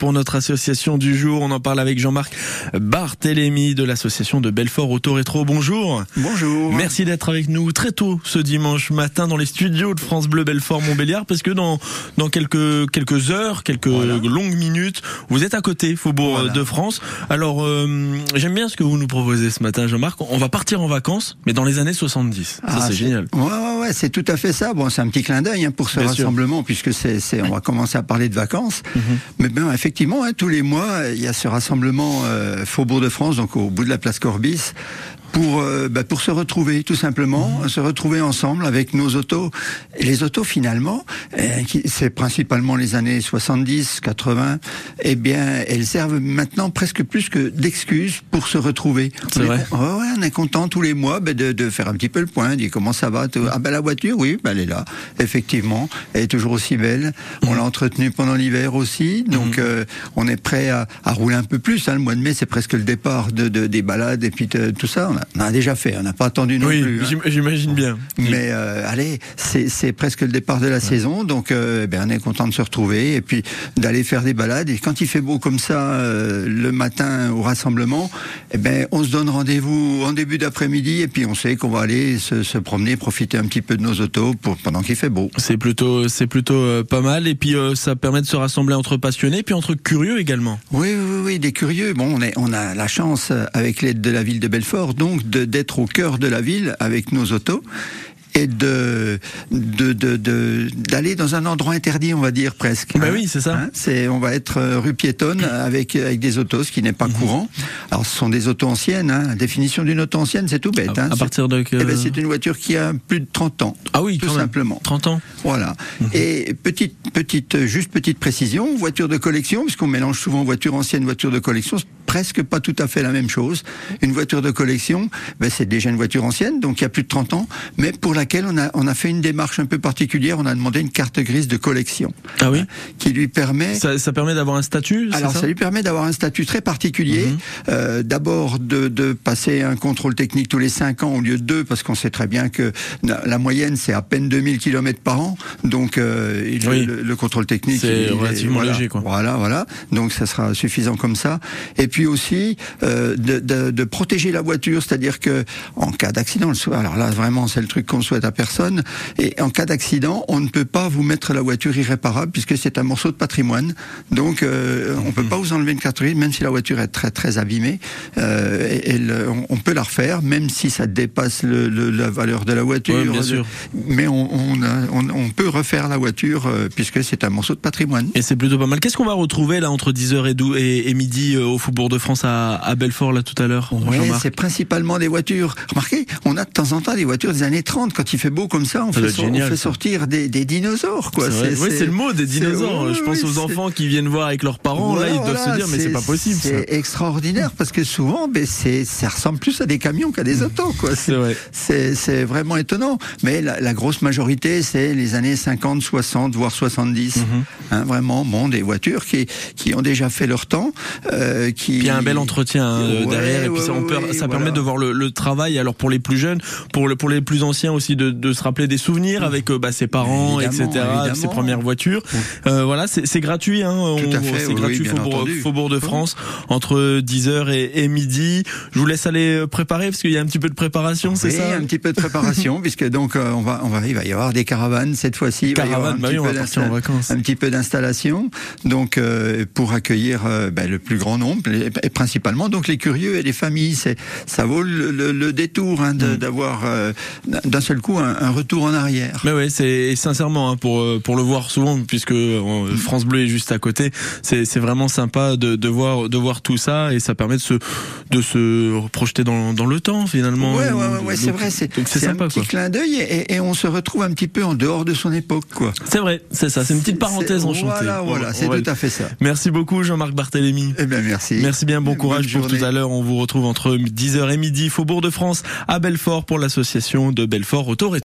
Pour notre association du jour, on en parle avec Jean-Marc Barthélémy de l'association de Belfort Auto Rétro. Bonjour. Bonjour. Merci d'être avec nous très tôt ce dimanche matin dans les studios de France Bleu Belfort Montbéliard parce que dans dans quelques quelques heures, quelques longues minutes, vous êtes à côté Faubourg de France. Alors euh, j'aime bien ce que vous nous proposez ce matin Jean-Marc. On va partir en vacances mais dans les années 70. Ah, ça c'est génial. Ouais ouais c'est tout à fait ça. Bon, c'est un petit clin d'œil hein, pour ce rassemblement puisque c'est c'est on va commencer à parler de vacances. Mhm. Mais ben effectivement, hein, tous les mois, il y a ce rassemblement euh, Faubourg de France, donc au bout de la place Corbis, pour euh, bah, pour se retrouver tout simplement, mmh. se retrouver ensemble avec nos autos. Et les autos finalement, euh, c'est principalement les années 70, 80. Eh bien, elles servent maintenant presque plus que d'excuses pour se retrouver. C'est vrai. ouais, on est content tous les mois bah, de, de, faire un petit peu le point, dire comment ça va. Ah ben la voiture, oui, bah, elle est là. Effectivement, elle est toujours aussi belle. On l'a entretenue pendant l'hiver aussi, donc mmh. euh, on est prêt à, à, rouler un peu plus. Hein. Le mois de mai, c'est presque le départ de, de, des balades et puis tout ça on a déjà fait, on n'a pas attendu non oui, plus. Hein. J'imagine bien. Mais euh, allez, c'est presque le départ de la ouais. saison, donc euh, ben, on est content de se retrouver et puis d'aller faire des balades. Et quand il fait beau comme ça euh, le matin au rassemblement, eh ben on se donne rendez-vous en début d'après-midi et puis on sait qu'on va aller se, se, promener, profiter un petit peu de nos autos pour, pendant qu'il fait beau. C'est plutôt c'est plutôt pas mal et puis ça permet de se rassembler entre passionnés puis entre curieux également. Oui oui oui, des curieux. Bon, on est on a la chance avec l'aide de la ville de Belfort donc d'être au cœur de la ville avec nos autos et de d'aller de, de, de, dans un endroit interdit, on va dire presque. Hein oui, c'est ça. Hein c'est on va être rue piétonne avec avec des autos, ce qui n'est pas mmh. courant. Alors ce sont des autos anciennes. Hein. La définition d'une auto ancienne, c'est tout bête. À, hein. à partir de que... eh ben, c'est une voiture qui a plus de 30 ans. Ah oui, tout simplement. 30 ans. Voilà. Mmh. Et petite petite juste petite précision, voiture de collection, puisqu'on mélange souvent voiture ancienne, voiture de collection presque pas tout à fait la même chose. Une voiture de collection, ben c'est déjà une voiture ancienne, donc il y a plus de 30 ans, mais pour laquelle on a, on a fait une démarche un peu particulière. On a demandé une carte grise de collection. Ah oui. Hein, qui lui permet. Ça, ça permet d'avoir un statut. Alors ça, ça, lui permet d'avoir un statut très particulier. Mm -hmm. euh, D'abord de, de, passer un contrôle technique tous les 5 ans au lieu de 2 parce qu'on sait très bien que la moyenne c'est à peine 2000 km par an. Donc euh, il, oui. le, le, contrôle technique c'est relativement voilà, léger quoi. Voilà voilà. Donc ça sera suffisant comme ça. Et puis aussi euh, de, de, de, protéger la voiture, c'est-à-dire que en cas d'accident, alors là vraiment c'est le truc qu'on souhaite à personne, et en cas d'accident, on ne peut pas vous mettre la voiture irréparable puisque c'est un morceau de patrimoine. Donc euh, on peut pas vous enlever une carte grise, même si la voiture est très très abîmée. Euh, et, et le, on, on, peut la refaire, même si ça dépasse le, le, la valeur de la voiture. Ouais, bien sûr. Mais on, on, on, peut refaire la voiture puisque c'est un morceau de patrimoine. Et c'est plutôt pas mal. Qu'est-ce qu'on va retrouver là entre 10h et, et, et midi au De France à, à Belfort là tout à l'heure Ouais, c'est principalement des voitures. Remarquez, on a de temps en temps des voitures des années 30 quand il fait beau comme ça, on, ça fait, so génial, on fait, sortir des, des, dinosaures quoi. C'est oui, c'est le mot des dinosaures. Je pense aux enfants qui viennent voir avec leurs parents voilà, là, ils doivent voilà, se dire mais c'est pas possible. C'est extraordinaire parce que souvent, ben, c'est ça ressemble plus à des camions qu'à des autos quoi. C'est vraiment étonnant. Mais la, la grosse majorité, c'est les années 50, 60, voire 70. Mm -hmm. hein, vraiment, bon, des voitures qui qui ont déjà fait leur temps, euh, qui. Puis il y a un bel entretien euh, ouais, derrière et puis ouais, ça, on peut, ouais, ça voilà. permet de voir le, le, travail. Alors pour les plus jeunes, pour le, pour les plus anciens aussi de, de se rappeler des souvenirs avec euh, bah, ses parents, etc. Évidemment. Ses premières voitures. Euh, voilà, c'est gratuit. Hein, c'est gratuit Faubourg, Faubourg, de France entre 10h et, et, midi. Je vous laisse aller préparer parce qu'il y a un petit peu de préparation, c'est ça? Un petit peu de préparation puisque donc euh, on va, on va, il va y avoir des caravanes cette fois-ci. Caravane, bah oui, on va partir en vacances. Un petit peu d'installation, donc euh, pour accueillir euh, ben, le plus grand nombre et, et, principalement donc les curieux et les familles. C'est ça vaut le, le, le détour hein, d'avoir de, mmh. d'un seul coup un, un, retour en arrière. Mais ouais, c'est sincèrement hein, pour pour le voir souvent puisque France Bleu est juste à côté. C'est vraiment sympa de, de voir de voir tout ça et ça permet de se de se projeter dans, dans le temps finalement. Ouais ouais ouais, ouais c'est vrai. C'est un sympa, petit quoi. clin d'œil et, et, on se retrouve un petit peu en dehors de son époque quoi. C'est vrai, c'est ça. C'est une petite parenthèse enchantée. Voilà voilà, c'est tout à fait ça. Merci beaucoup Jean-Marc Barthélémy. Eh bien merci. Merci bien, bon courage pour tout à l'heure. On vous retrouve entre 10h et midi, Faubourg de France, à Belfort pour l'association de Belfort Auto